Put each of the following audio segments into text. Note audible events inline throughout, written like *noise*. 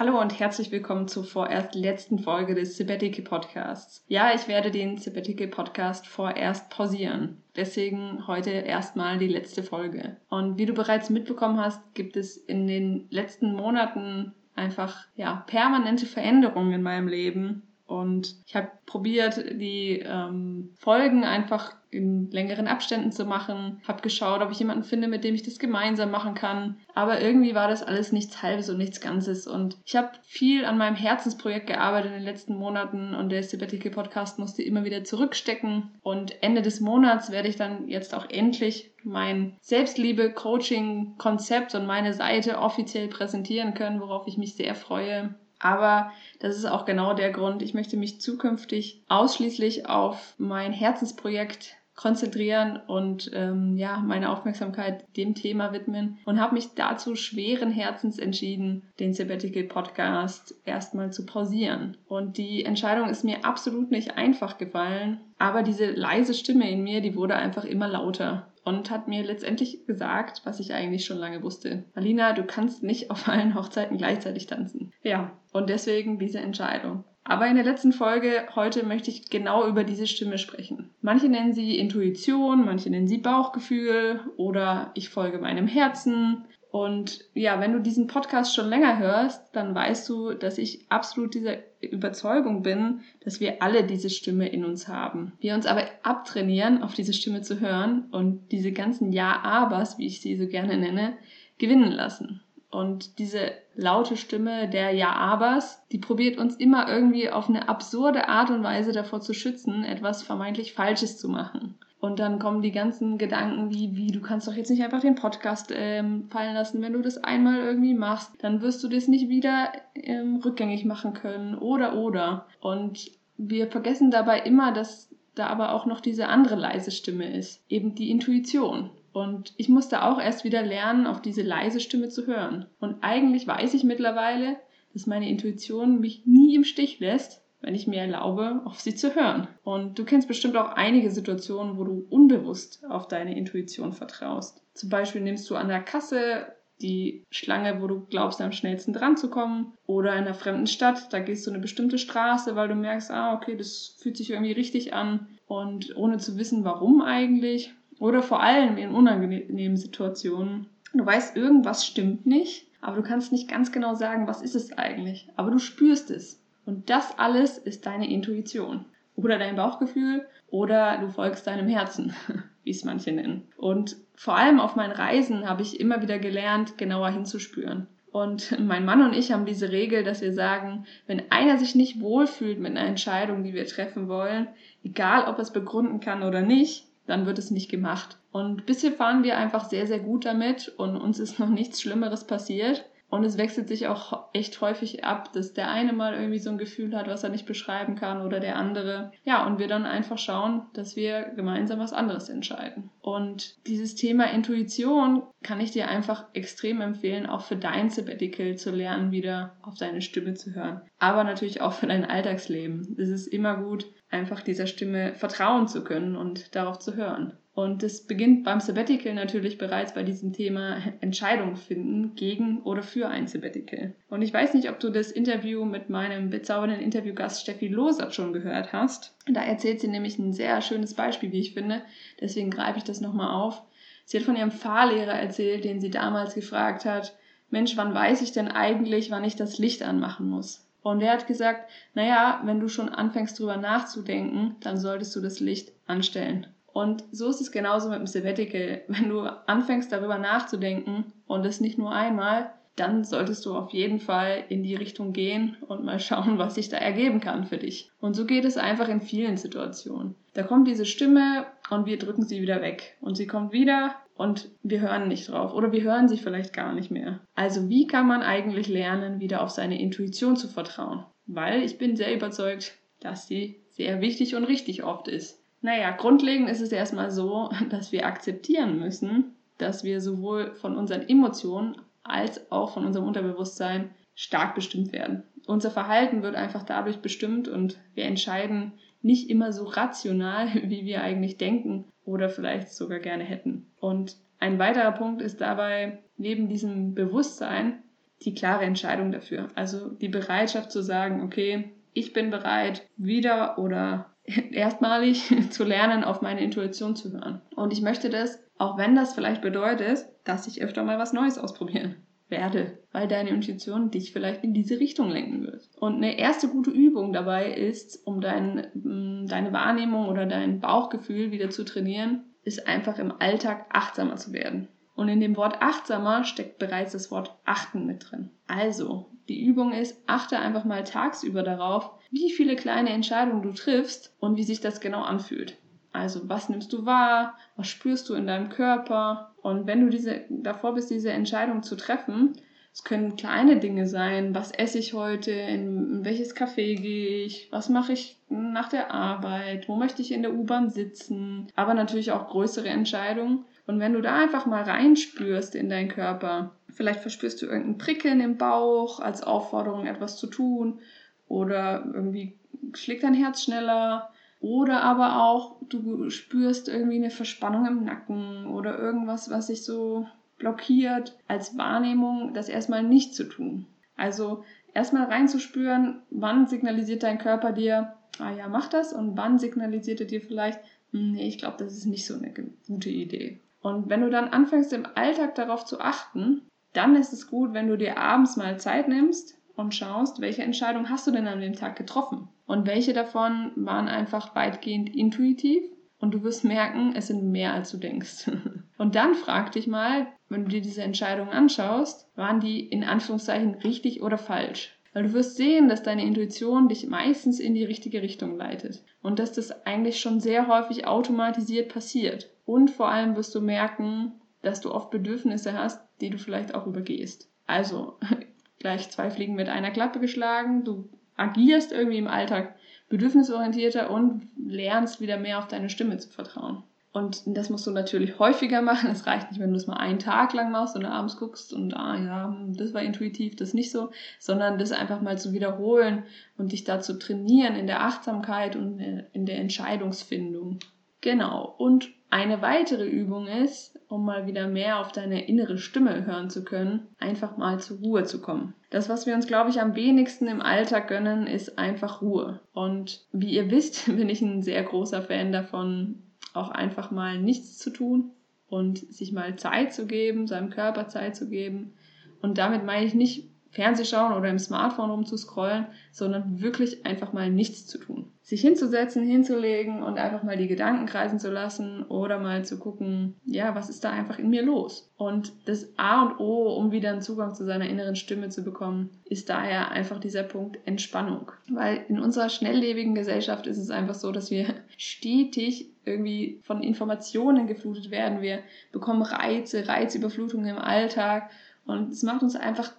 Hallo und herzlich willkommen zur vorerst letzten Folge des Sabbatical Podcasts. Ja, ich werde den Sabbatical Podcast vorerst pausieren. Deswegen heute erstmal die letzte Folge. Und wie du bereits mitbekommen hast, gibt es in den letzten Monaten einfach ja permanente Veränderungen in meinem Leben und ich habe probiert, die ähm, Folgen einfach in längeren Abständen zu machen. Habe geschaut, ob ich jemanden finde, mit dem ich das gemeinsam machen kann. Aber irgendwie war das alles nichts Halbes und nichts Ganzes. Und ich habe viel an meinem Herzensprojekt gearbeitet in den letzten Monaten und der Sabbatical Podcast musste immer wieder zurückstecken. Und Ende des Monats werde ich dann jetzt auch endlich mein Selbstliebe-Coaching-Konzept und meine Seite offiziell präsentieren können, worauf ich mich sehr freue. Aber das ist auch genau der Grund. Ich möchte mich zukünftig ausschließlich auf mein Herzensprojekt konzentrieren und ähm, ja meine Aufmerksamkeit dem Thema widmen und habe mich dazu schweren Herzens entschieden, den Sabbatical Podcast erstmal zu pausieren. Und die Entscheidung ist mir absolut nicht einfach gefallen, aber diese leise Stimme in mir, die wurde einfach immer lauter und hat mir letztendlich gesagt, was ich eigentlich schon lange wusste. Alina, du kannst nicht auf allen Hochzeiten gleichzeitig tanzen. Ja, und deswegen diese Entscheidung. Aber in der letzten Folge heute möchte ich genau über diese Stimme sprechen. Manche nennen sie Intuition, manche nennen sie Bauchgefühl oder ich folge meinem Herzen. Und ja, wenn du diesen Podcast schon länger hörst, dann weißt du, dass ich absolut dieser Überzeugung bin, dass wir alle diese Stimme in uns haben. Wir uns aber abtrainieren, auf diese Stimme zu hören und diese ganzen Ja-Abers, wie ich sie so gerne nenne, gewinnen lassen. Und diese laute Stimme der Ja-Abers, die probiert uns immer irgendwie auf eine absurde Art und Weise davor zu schützen, etwas vermeintlich Falsches zu machen. Und dann kommen die ganzen Gedanken wie, wie, du kannst doch jetzt nicht einfach den Podcast ähm, fallen lassen. Wenn du das einmal irgendwie machst, dann wirst du das nicht wieder ähm, rückgängig machen können. Oder, oder. Und wir vergessen dabei immer, dass da aber auch noch diese andere leise Stimme ist. Eben die Intuition. Und ich musste auch erst wieder lernen, auf diese leise Stimme zu hören. Und eigentlich weiß ich mittlerweile, dass meine Intuition mich nie im Stich lässt, wenn ich mir erlaube, auf sie zu hören. Und du kennst bestimmt auch einige Situationen, wo du unbewusst auf deine Intuition vertraust. Zum Beispiel nimmst du an der Kasse die Schlange, wo du glaubst, am schnellsten dran zu kommen. Oder in einer fremden Stadt, da gehst du eine bestimmte Straße, weil du merkst, ah, okay, das fühlt sich irgendwie richtig an. Und ohne zu wissen, warum eigentlich, oder vor allem in unangenehmen Situationen. Du weißt, irgendwas stimmt nicht, aber du kannst nicht ganz genau sagen, was ist es eigentlich. Aber du spürst es. Und das alles ist deine Intuition. Oder dein Bauchgefühl oder du folgst deinem Herzen, *laughs* wie es manche nennen. Und vor allem auf meinen Reisen habe ich immer wieder gelernt, genauer hinzuspüren. Und mein Mann und ich haben diese Regel, dass wir sagen, wenn einer sich nicht wohlfühlt mit einer Entscheidung, die wir treffen wollen, egal ob er es begründen kann oder nicht, dann wird es nicht gemacht. Und bisher fahren wir einfach sehr, sehr gut damit und uns ist noch nichts Schlimmeres passiert. Und es wechselt sich auch echt häufig ab, dass der eine mal irgendwie so ein Gefühl hat, was er nicht beschreiben kann oder der andere. Ja, und wir dann einfach schauen, dass wir gemeinsam was anderes entscheiden. Und dieses Thema Intuition kann ich dir einfach extrem empfehlen, auch für dein Sabbatical zu lernen, wieder auf deine Stimme zu hören. Aber natürlich auch für dein Alltagsleben. Es ist immer gut, einfach dieser Stimme vertrauen zu können und darauf zu hören. Und es beginnt beim Sabbatical natürlich bereits bei diesem Thema Entscheidung finden gegen oder für ein Sabbatical. Und ich weiß nicht, ob du das Interview mit meinem bezaubernden Interviewgast Steffi Losert schon gehört hast. Da erzählt sie nämlich ein sehr schönes Beispiel, wie ich finde. Deswegen greife ich das nochmal auf. Sie hat von ihrem Fahrlehrer erzählt, den sie damals gefragt hat, Mensch, wann weiß ich denn eigentlich, wann ich das Licht anmachen muss? Und er hat gesagt, naja, wenn du schon anfängst drüber nachzudenken, dann solltest du das Licht anstellen. Und so ist es genauso mit dem Sabbatical. Wenn du anfängst darüber nachzudenken und es nicht nur einmal, dann solltest du auf jeden Fall in die Richtung gehen und mal schauen, was sich da ergeben kann für dich. Und so geht es einfach in vielen Situationen. Da kommt diese Stimme und wir drücken sie wieder weg. Und sie kommt wieder und wir hören nicht drauf. Oder wir hören sie vielleicht gar nicht mehr. Also wie kann man eigentlich lernen, wieder auf seine Intuition zu vertrauen? Weil ich bin sehr überzeugt, dass sie sehr wichtig und richtig oft ist. Naja, grundlegend ist es erstmal so, *laughs* dass wir akzeptieren müssen, dass wir sowohl von unseren Emotionen als auch von unserem Unterbewusstsein stark bestimmt werden. Unser Verhalten wird einfach dadurch bestimmt und wir entscheiden nicht immer so rational, *laughs* wie wir eigentlich denken oder vielleicht sogar gerne hätten. Und ein weiterer Punkt ist dabei, neben diesem Bewusstsein, die klare Entscheidung dafür. Also die Bereitschaft zu sagen, okay, ich bin bereit, wieder oder *laughs* erstmalig *laughs* zu lernen, auf meine Intuition zu hören. Und ich möchte das, auch wenn das vielleicht bedeutet, dass ich öfter mal was Neues ausprobieren werde, weil deine Intuition dich vielleicht in diese Richtung lenken wird. Und eine erste gute Übung dabei ist, um dein, mm, deine Wahrnehmung oder dein Bauchgefühl wieder zu trainieren, ist einfach im Alltag achtsamer zu werden. Und in dem Wort achtsamer steckt bereits das Wort achten mit drin. Also, die Übung ist, achte einfach mal tagsüber darauf, wie viele kleine Entscheidungen du triffst und wie sich das genau anfühlt. Also, was nimmst du wahr? Was spürst du in deinem Körper? Und wenn du diese, davor bist, diese Entscheidung zu treffen, es können kleine Dinge sein. Was esse ich heute? In, welches Café gehe ich? Was mache ich nach der Arbeit? Wo möchte ich in der U-Bahn sitzen? Aber natürlich auch größere Entscheidungen. Und wenn du da einfach mal reinspürst in deinen Körper, vielleicht verspürst du irgendein Prickeln im Bauch als Aufforderung, etwas zu tun. Oder irgendwie schlägt dein Herz schneller oder aber auch, du spürst irgendwie eine Verspannung im Nacken oder irgendwas, was sich so blockiert, als Wahrnehmung, das erstmal nicht zu tun. Also erstmal reinzuspüren, wann signalisiert dein Körper dir, ah ja, mach das und wann signalisiert er dir vielleicht, hm, nee, ich glaube, das ist nicht so eine gute Idee. Und wenn du dann anfängst im Alltag darauf zu achten, dann ist es gut, wenn du dir abends mal Zeit nimmst und schaust, welche Entscheidung hast du denn an dem Tag getroffen? Und welche davon waren einfach weitgehend intuitiv? Und du wirst merken, es sind mehr als du denkst. *laughs* Und dann frag dich mal, wenn du dir diese Entscheidungen anschaust, waren die in Anführungszeichen richtig oder falsch? Weil du wirst sehen, dass deine Intuition dich meistens in die richtige Richtung leitet. Und dass das eigentlich schon sehr häufig automatisiert passiert. Und vor allem wirst du merken, dass du oft Bedürfnisse hast, die du vielleicht auch übergehst. Also *laughs* gleich zwei Fliegen mit einer Klappe geschlagen. Du agierst irgendwie im Alltag bedürfnisorientierter und lernst wieder mehr auf deine Stimme zu vertrauen. Und das musst du natürlich häufiger machen. Es reicht nicht, wenn du es mal einen Tag lang machst und abends guckst und ah ja, das war intuitiv, das nicht so, sondern das einfach mal zu wiederholen und dich da zu trainieren in der Achtsamkeit und in der Entscheidungsfindung. Genau. Und eine weitere Übung ist, um mal wieder mehr auf deine innere Stimme hören zu können, einfach mal zur Ruhe zu kommen. Das, was wir uns, glaube ich, am wenigsten im Alltag gönnen, ist einfach Ruhe. Und wie ihr wisst, *laughs* bin ich ein sehr großer Fan davon, auch einfach mal nichts zu tun und sich mal Zeit zu geben, seinem Körper Zeit zu geben. Und damit meine ich nicht Fernseh schauen oder im Smartphone rumzuscrollen, sondern wirklich einfach mal nichts zu tun. Sich hinzusetzen, hinzulegen und einfach mal die Gedanken kreisen zu lassen oder mal zu gucken, ja, was ist da einfach in mir los? Und das A und O, um wieder einen Zugang zu seiner inneren Stimme zu bekommen, ist daher einfach dieser Punkt Entspannung. Weil in unserer schnelllebigen Gesellschaft ist es einfach so, dass wir *laughs* stetig irgendwie von Informationen geflutet werden. Wir bekommen Reize, Reizüberflutungen im Alltag und es macht uns einfach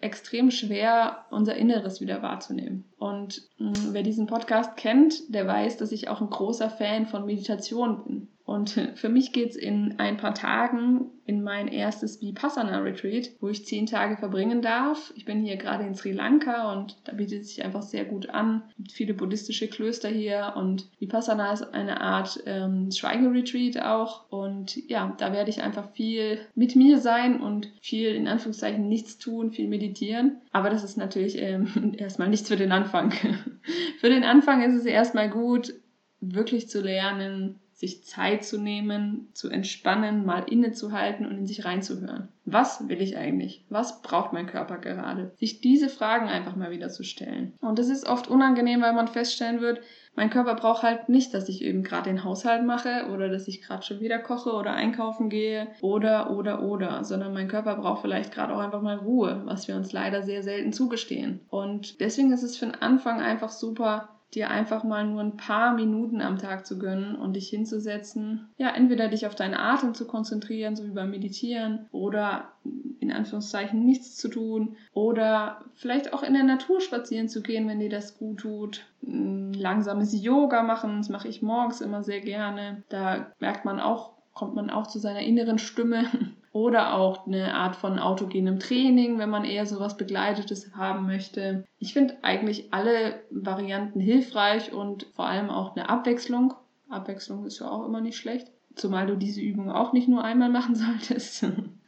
extrem schwer, unser Inneres wieder wahrzunehmen. Und mh, mm, wer diesen Podcast kennt, der weiß, dass ich auch ein großer Fan von Meditation bin. Und *laughs* für mich geht's in ein paar Tagen in mein erstes Vipassana Retreat, wo ich zehn Tage verbringen darf. Ich bin hier gerade in Sri Lanka und da bietet es sich einfach sehr gut an. Es gibt viele buddhistische Klöster hier und Vipassana ist eine Art ähm, Schweigeretreat auch. Und ja, da werde ich einfach viel mit mir sein und viel in Anführungszeichen nichts tun, viel meditieren. Aber das ist natürlich ähm, *laughs* erstmal nichts für den Anfang. *laughs* für den Anfang ist es erstmal gut, wirklich zu lernen, sich Zeit zu nehmen, zu entspannen, mal innezuhalten und in sich reinzuhören. Was will ich eigentlich? Was braucht mein Körper gerade? Sich diese Fragen einfach mal wieder zu stellen. Und das ist oft unangenehm, weil man feststellen wird, mein Körper braucht halt nicht, dass ich eben gerade den Haushalt mache oder dass ich gerade schon wieder koche oder einkaufen gehe oder, oder, oder, sondern mein Körper braucht vielleicht gerade auch einfach mal Ruhe, was wir uns leider sehr selten zugestehen. Und deswegen ist es für den Anfang einfach super, dir einfach mal nur ein paar Minuten am Tag zu gönnen und dich hinzusetzen. Ja, entweder dich auf deinen Atem zu konzentrieren, so wie beim Meditieren, oder in Anführungszeichen nichts zu tun, oder vielleicht auch in der Natur spazieren zu gehen, wenn dir das gut tut. Langsames Yoga machen, das mache ich morgens immer sehr gerne. Da merkt man auch, kommt man auch zu seiner inneren Stimme oder auch eine Art von autogenem Training, wenn man eher sowas Begleitetes haben möchte. Ich finde eigentlich alle Varianten hilfreich und vor allem auch eine Abwechslung. Abwechslung ist ja auch immer nicht schlecht, zumal du diese Übung auch nicht nur einmal machen *laughs* solltest.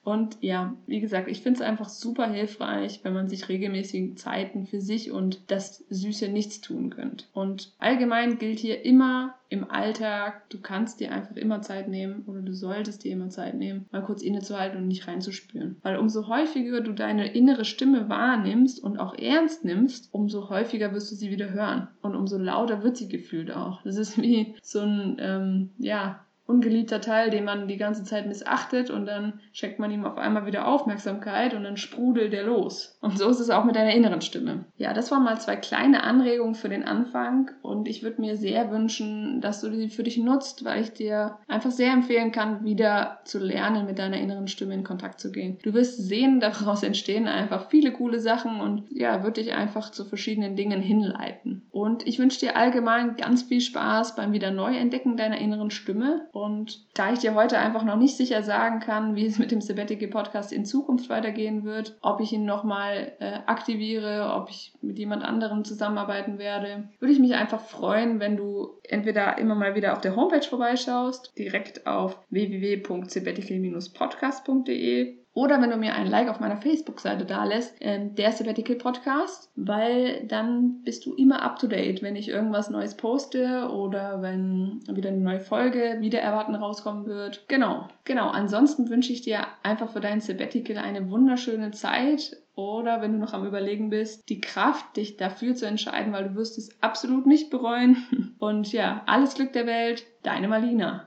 Und ja, wie gesagt, ich finde es einfach super hilfreich, wenn man sich regelmäßig Zeiten für sich und das süße Nichtstun gönnt. Und allgemein gilt hier immer im Alltag, du kannst dir einfach immer Zeit nehmen oder du solltest dir immer Zeit nehmen, mal kurz innezuhalten und nicht reinzuspüren. Weil umso häufiger du deine innere Stimme wahrnimmst und auch ernst nimmst, umso häufiger wirst du sie wieder hören und umso lauter wird sie gefühlt auch. Das ist wie so ein, ähm, ja, ungeliebter Teil, den man die ganze Zeit missachtet und dann schenkt man ihm auf einmal wieder Aufmerksamkeit und dann sprudelt er los. Und so ist es auch mit deiner inneren Stimme. Ja, das waren mal zwei kleine Anregungen für den Anfang und ich würde mir sehr wünschen, dass du die für dich nutzt, weil ich dir einfach sehr empfehlen kann, wieder zu lernen, mit deiner inneren Stimme in Kontakt zu gehen. Du wirst sehen, *laughs* daraus entstehen einfach viele coole Sachen und ja, wird dich einfach zu verschiedenen Dingen hinleiten. Und ich wünsche dir allgemein ganz viel Spaß beim wieder Neuentdecken deiner inneren Stimme und da ich dir heute einfach noch nicht sicher sagen kann, wie es mit dem Sabbatical Podcast in Zukunft weitergehen wird, ob ich ihn nochmal äh, aktiviere, ob ich mit jemand anderem zusammenarbeiten werde, würde ich mich einfach freuen, wenn du entweder immer mal wieder auf der Homepage vorbeischaust, direkt auf www.sabbatical-podcast.de oder wenn du mir ein Like auf meiner Facebook-Seite da lässt, äh, der Sabbatical Podcast, weil dann bist du immer up to date, wenn ich irgendwas Neues poste oder wenn wieder eine neue Folge wieder erwarten rauskommen wird. Genau, genau. Ansonsten wünsche ich dir einfach für dein Sabbatical eine wunderschöne Zeit oder wenn du noch am Überlegen bist, die Kraft, dich dafür zu entscheiden, weil du wirst es absolut nicht bereuen. *laughs* Und ja, alles Glück der Welt, deine Malina.